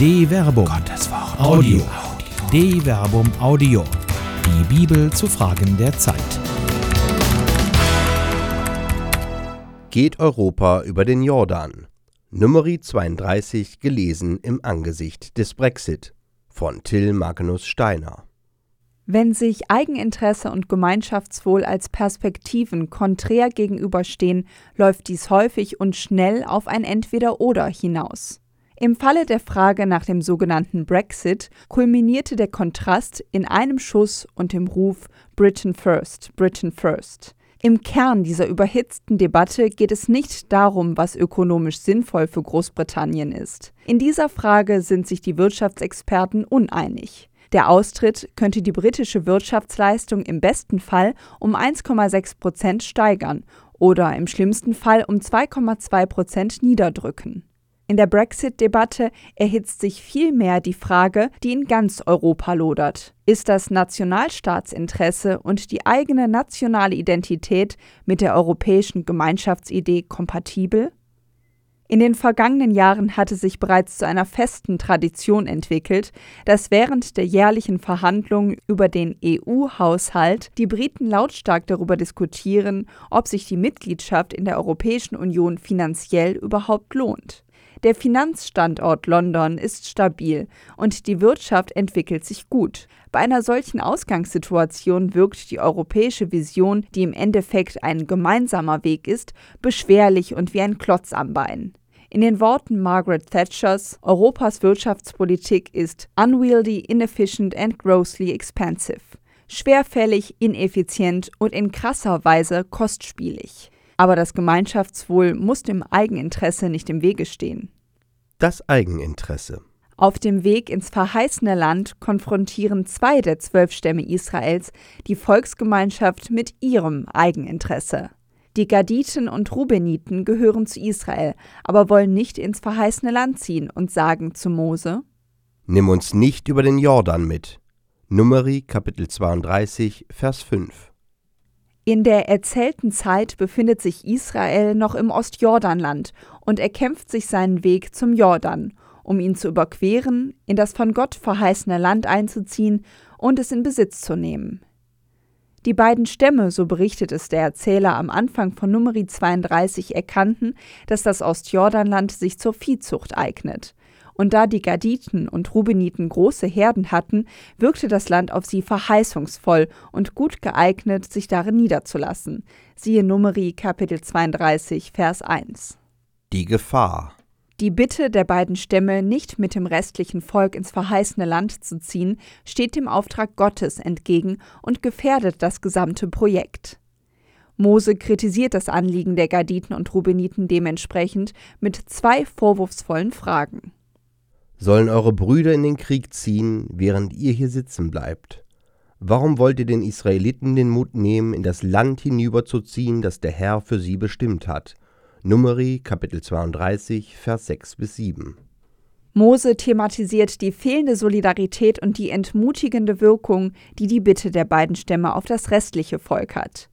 De Verbum. Gottes Wort. Audio. De Verbum Audio. Die Bibel zu Fragen der Zeit. Geht Europa über den Jordan? Numeri 32 gelesen im Angesicht des Brexit von Till Magnus Steiner. Wenn sich Eigeninteresse und Gemeinschaftswohl als Perspektiven konträr gegenüberstehen, läuft dies häufig und schnell auf ein Entweder-Oder hinaus. Im Falle der Frage nach dem sogenannten Brexit kulminierte der Kontrast in einem Schuss und dem Ruf Britain First, Britain First. Im Kern dieser überhitzten Debatte geht es nicht darum, was ökonomisch sinnvoll für Großbritannien ist. In dieser Frage sind sich die Wirtschaftsexperten uneinig. Der Austritt könnte die britische Wirtschaftsleistung im besten Fall um 1,6 Prozent steigern oder im schlimmsten Fall um 2,2 Prozent niederdrücken. In der Brexit-Debatte erhitzt sich vielmehr die Frage, die in ganz Europa lodert. Ist das Nationalstaatsinteresse und die eigene nationale Identität mit der europäischen Gemeinschaftsidee kompatibel? In den vergangenen Jahren hatte sich bereits zu einer festen Tradition entwickelt, dass während der jährlichen Verhandlungen über den EU-Haushalt die Briten lautstark darüber diskutieren, ob sich die Mitgliedschaft in der Europäischen Union finanziell überhaupt lohnt. Der Finanzstandort London ist stabil und die Wirtschaft entwickelt sich gut. Bei einer solchen Ausgangssituation wirkt die europäische Vision, die im Endeffekt ein gemeinsamer Weg ist, beschwerlich und wie ein Klotz am Bein. In den Worten Margaret Thatchers, Europas Wirtschaftspolitik ist unwieldy, inefficient and grossly expensive. Schwerfällig, ineffizient und in krasser Weise kostspielig. Aber das Gemeinschaftswohl muss dem Eigeninteresse nicht im Wege stehen. Das Eigeninteresse. Auf dem Weg ins verheißene Land konfrontieren zwei der zwölf Stämme Israels die Volksgemeinschaft mit ihrem Eigeninteresse. Die Gaditen und Rubeniten gehören zu Israel, aber wollen nicht ins verheißene Land ziehen und sagen zu Mose: Nimm uns nicht über den Jordan mit. Numeri Kapitel 32, Vers 5. In der erzählten Zeit befindet sich Israel noch im Ostjordanland und erkämpft sich seinen Weg zum Jordan, um ihn zu überqueren, in das von Gott verheißene Land einzuziehen und es in Besitz zu nehmen. Die beiden Stämme, so berichtet es der Erzähler am Anfang von Numeri 32, erkannten, dass das Ostjordanland sich zur Viehzucht eignet. Und da die Gaditen und Rubeniten große Herden hatten, wirkte das Land auf sie verheißungsvoll und gut geeignet, sich darin niederzulassen. Siehe Numeri Kapitel 32, Vers 1. Die Gefahr. Die Bitte der beiden Stämme, nicht mit dem restlichen Volk ins verheißene Land zu ziehen, steht dem Auftrag Gottes entgegen und gefährdet das gesamte Projekt. Mose kritisiert das Anliegen der Gaditen und Rubeniten dementsprechend mit zwei vorwurfsvollen Fragen. Sollen eure Brüder in den Krieg ziehen, während ihr hier sitzen bleibt? Warum wollt ihr den Israeliten den Mut nehmen, in das Land hinüberzuziehen, das der Herr für sie bestimmt hat? Numeri Kapitel 32, Vers 6 bis 7. Mose thematisiert die fehlende Solidarität und die entmutigende Wirkung, die die Bitte der beiden Stämme auf das restliche Volk hat.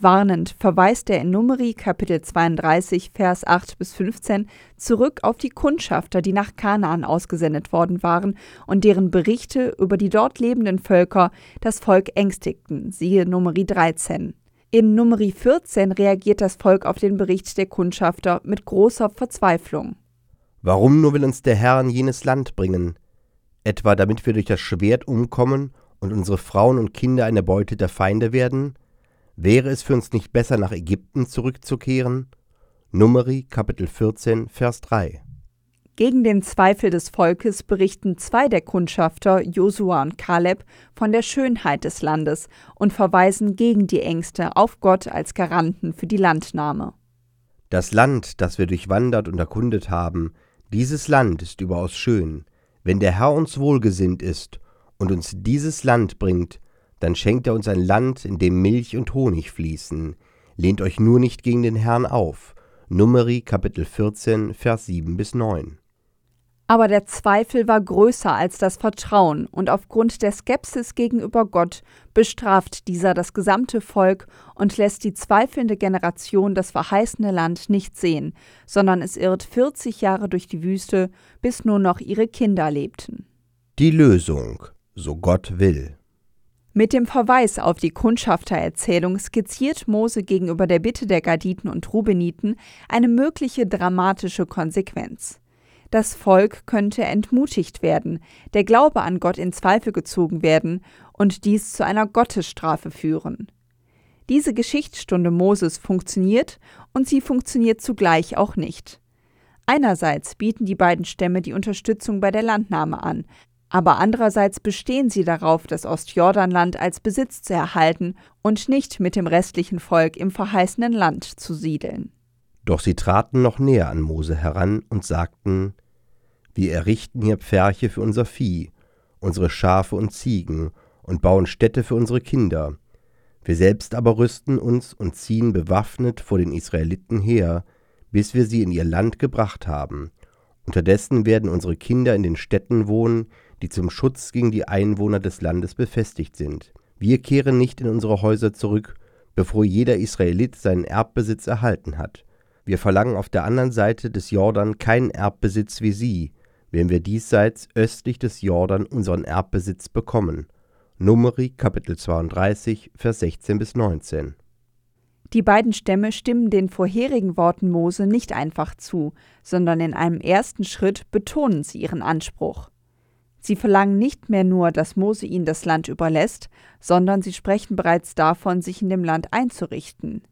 Warnend verweist er in Numeri Kapitel 32, Vers 8 bis 15 zurück auf die Kundschafter, die nach Kanaan ausgesendet worden waren und deren Berichte über die dort lebenden Völker das Volk ängstigten. Siehe Numeri 13. In Numeri 14 reagiert das Volk auf den Bericht der Kundschafter mit großer Verzweiflung. Warum nur will uns der Herr in jenes Land bringen? Etwa damit wir durch das Schwert umkommen und unsere Frauen und Kinder eine Beute der Feinde werden? Wäre es für uns nicht besser, nach Ägypten zurückzukehren? Numeri Kapitel 14, Vers 3. Gegen den Zweifel des Volkes berichten zwei der Kundschafter, Josua und Kaleb, von der Schönheit des Landes und verweisen gegen die Ängste auf Gott als Garanten für die Landnahme. Das Land, das wir durchwandert und erkundet haben, dieses Land ist überaus schön. Wenn der Herr uns wohlgesinnt ist und uns dieses Land bringt, dann schenkt er uns ein Land, in dem Milch und Honig fließen. Lehnt euch nur nicht gegen den Herrn auf. Numeri Kapitel 14, Vers 7 bis 9. Aber der Zweifel war größer als das Vertrauen, und aufgrund der Skepsis gegenüber Gott bestraft dieser das gesamte Volk und lässt die zweifelnde Generation das verheißene Land nicht sehen, sondern es irrt 40 Jahre durch die Wüste, bis nur noch ihre Kinder lebten. Die Lösung, so Gott will. Mit dem Verweis auf die Kundschaftererzählung skizziert Mose gegenüber der Bitte der Gaditen und Rubeniten eine mögliche dramatische Konsequenz. Das Volk könnte entmutigt werden, der Glaube an Gott in Zweifel gezogen werden und dies zu einer Gottesstrafe führen. Diese Geschichtsstunde Moses funktioniert und sie funktioniert zugleich auch nicht. Einerseits bieten die beiden Stämme die Unterstützung bei der Landnahme an, aber andererseits bestehen sie darauf, das Ostjordanland als Besitz zu erhalten und nicht mit dem restlichen Volk im verheißenen Land zu siedeln. Doch sie traten noch näher an Mose heran und sagten, wir errichten hier Pferche für unser Vieh, unsere Schafe und Ziegen und bauen Städte für unsere Kinder. Wir selbst aber rüsten uns und ziehen bewaffnet vor den Israeliten her, bis wir sie in ihr Land gebracht haben. Unterdessen werden unsere Kinder in den Städten wohnen, die zum Schutz gegen die Einwohner des Landes befestigt sind. Wir kehren nicht in unsere Häuser zurück, bevor jeder Israelit seinen Erbbesitz erhalten hat. Wir verlangen auf der anderen Seite des Jordan keinen Erbbesitz wie sie, werden wir diesseits östlich des Jordan unseren Erbbesitz bekommen. Numeri Kapitel 32, Vers 16 bis 19. Die beiden Stämme stimmen den vorherigen Worten Mose nicht einfach zu, sondern in einem ersten Schritt betonen sie ihren Anspruch. Sie verlangen nicht mehr nur, dass Mose ihnen das Land überlässt, sondern sie sprechen bereits davon, sich in dem Land einzurichten.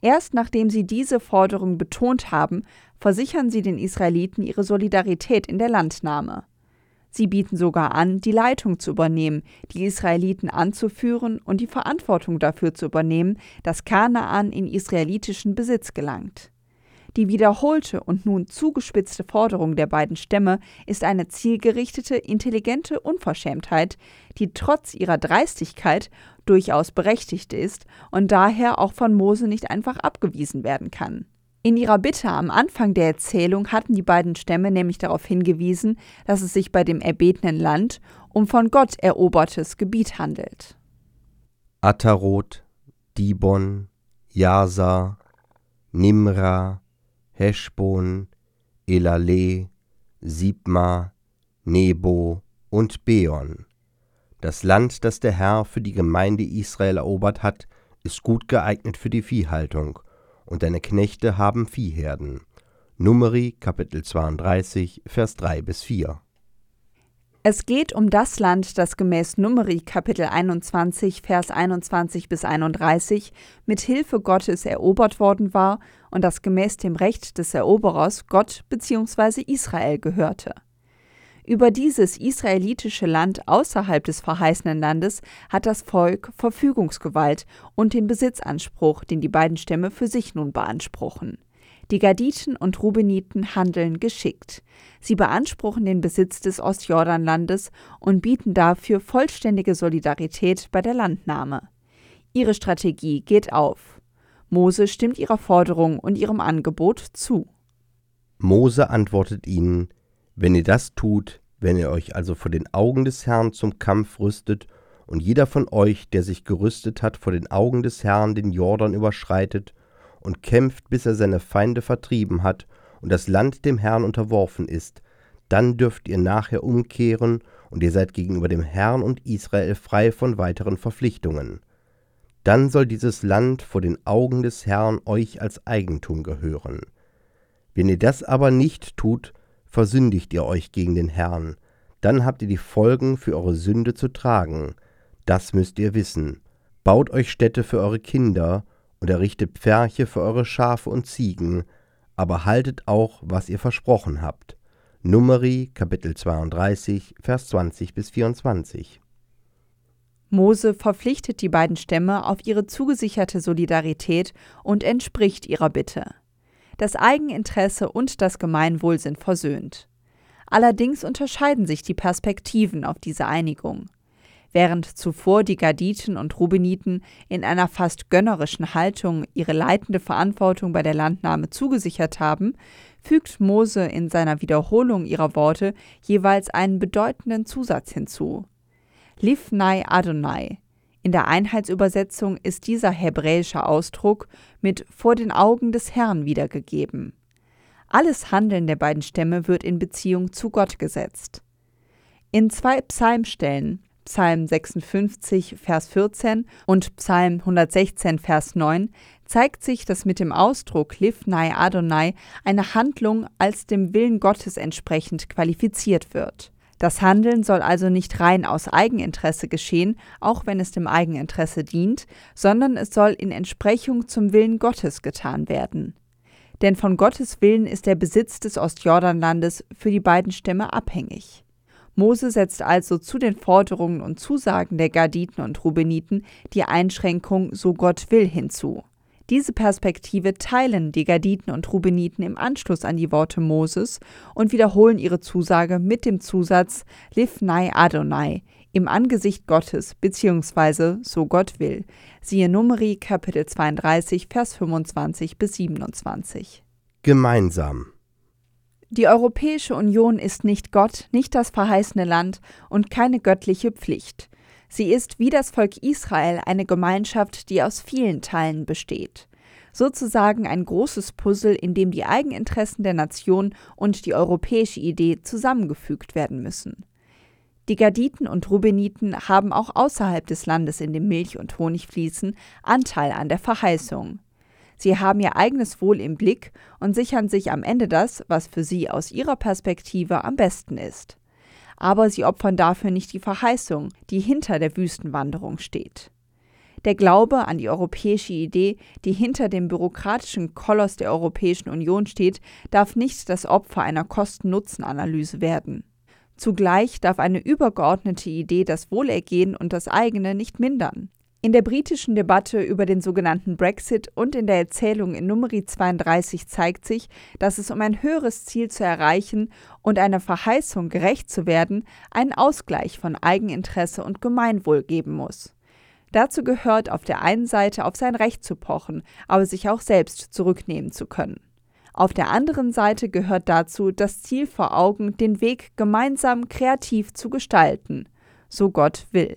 Erst nachdem sie diese Forderung betont haben, versichern sie den Israeliten ihre Solidarität in der Landnahme. Sie bieten sogar an, die Leitung zu übernehmen, die Israeliten anzuführen und die Verantwortung dafür zu übernehmen, dass Kanaan in israelitischen Besitz gelangt. Die wiederholte und nun zugespitzte Forderung der beiden Stämme ist eine zielgerichtete, intelligente Unverschämtheit, die trotz ihrer Dreistigkeit durchaus berechtigt ist und daher auch von Mose nicht einfach abgewiesen werden kann. In ihrer Bitte am Anfang der Erzählung hatten die beiden Stämme nämlich darauf hingewiesen, dass es sich bei dem erbetenen Land um von Gott erobertes Gebiet handelt. Atarot, Dibon, Jasa, Nimra, Heschbon, Elale, Sibma, Nebo und Beon. Das Land, das der Herr für die Gemeinde Israel erobert hat, ist gut geeignet für die Viehhaltung, und deine Knechte haben Viehherden. Numeri Kapitel 32, Vers 3 bis 4. Es geht um das Land, das gemäß Numeri Kapitel 21, Vers 21 bis 31 mit Hilfe Gottes erobert worden war und das gemäß dem Recht des Eroberers Gott bzw. Israel gehörte. Über dieses israelitische Land außerhalb des verheißenen Landes hat das Volk Verfügungsgewalt und den Besitzanspruch, den die beiden Stämme für sich nun beanspruchen. Die Gaditen und Rubeniten handeln geschickt. Sie beanspruchen den Besitz des Ostjordanlandes und bieten dafür vollständige Solidarität bei der Landnahme. Ihre Strategie geht auf. Mose stimmt ihrer Forderung und ihrem Angebot zu. Mose antwortet ihnen, wenn ihr das tut, wenn ihr euch also vor den Augen des Herrn zum Kampf rüstet, und jeder von euch, der sich gerüstet hat, vor den Augen des Herrn den Jordan überschreitet und kämpft, bis er seine Feinde vertrieben hat und das Land dem Herrn unterworfen ist, dann dürft ihr nachher umkehren und ihr seid gegenüber dem Herrn und Israel frei von weiteren Verpflichtungen. Dann soll dieses Land vor den Augen des Herrn euch als Eigentum gehören. Wenn ihr das aber nicht tut, versündigt ihr euch gegen den Herrn, dann habt ihr die Folgen für eure Sünde zu tragen. Das müsst ihr wissen. Baut euch Städte für eure Kinder und errichtet Pferche für eure Schafe und Ziegen, aber haltet auch, was ihr versprochen habt. Numeri Kapitel 32, Vers 20 bis 24. Mose verpflichtet die beiden Stämme auf ihre zugesicherte Solidarität und entspricht ihrer Bitte. Das Eigeninteresse und das Gemeinwohl sind versöhnt. Allerdings unterscheiden sich die Perspektiven auf diese Einigung. Während zuvor die Gaditen und Rubeniten in einer fast gönnerischen Haltung ihre leitende Verantwortung bei der Landnahme zugesichert haben, fügt Mose in seiner Wiederholung ihrer Worte jeweils einen bedeutenden Zusatz hinzu. Livnai Adonai. In der Einheitsübersetzung ist dieser hebräische Ausdruck mit vor den Augen des Herrn wiedergegeben. Alles Handeln der beiden Stämme wird in Beziehung zu Gott gesetzt. In zwei Psalmstellen Psalm 56, Vers 14 und Psalm 116, Vers 9 zeigt sich, dass mit dem Ausdruck Livnai Adonai eine Handlung als dem Willen Gottes entsprechend qualifiziert wird. Das Handeln soll also nicht rein aus Eigeninteresse geschehen, auch wenn es dem Eigeninteresse dient, sondern es soll in Entsprechung zum Willen Gottes getan werden. Denn von Gottes Willen ist der Besitz des Ostjordanlandes für die beiden Stämme abhängig. Mose setzt also zu den Forderungen und Zusagen der Gaditen und Rubeniten die Einschränkung so Gott will hinzu. Diese Perspektive teilen die Gaditen und Rubeniten im Anschluss an die Worte Moses und wiederholen ihre Zusage mit dem Zusatz Livnai Adonai im Angesicht Gottes bzw. so Gott will. Siehe Numeri Kapitel 32 Vers 25 bis 27. Gemeinsam die Europäische Union ist nicht Gott, nicht das verheißene Land und keine göttliche Pflicht. Sie ist wie das Volk Israel eine Gemeinschaft, die aus vielen Teilen besteht. Sozusagen ein großes Puzzle, in dem die Eigeninteressen der Nation und die europäische Idee zusammengefügt werden müssen. Die Gaditen und Rubeniten haben auch außerhalb des Landes, in dem Milch und Honig fließen, Anteil an der Verheißung. Sie haben ihr eigenes Wohl im Blick und sichern sich am Ende das, was für sie aus ihrer Perspektive am besten ist. Aber sie opfern dafür nicht die Verheißung, die hinter der Wüstenwanderung steht. Der Glaube an die europäische Idee, die hinter dem bürokratischen Koloss der Europäischen Union steht, darf nicht das Opfer einer Kosten-Nutzen-Analyse werden. Zugleich darf eine übergeordnete Idee das Wohlergehen und das eigene nicht mindern. In der britischen Debatte über den sogenannten Brexit und in der Erzählung in Numeri 32 zeigt sich, dass es um ein höheres Ziel zu erreichen und einer Verheißung gerecht zu werden, einen Ausgleich von Eigeninteresse und Gemeinwohl geben muss. Dazu gehört auf der einen Seite auf sein Recht zu pochen, aber sich auch selbst zurücknehmen zu können. Auf der anderen Seite gehört dazu das Ziel vor Augen, den Weg gemeinsam kreativ zu gestalten, so Gott will.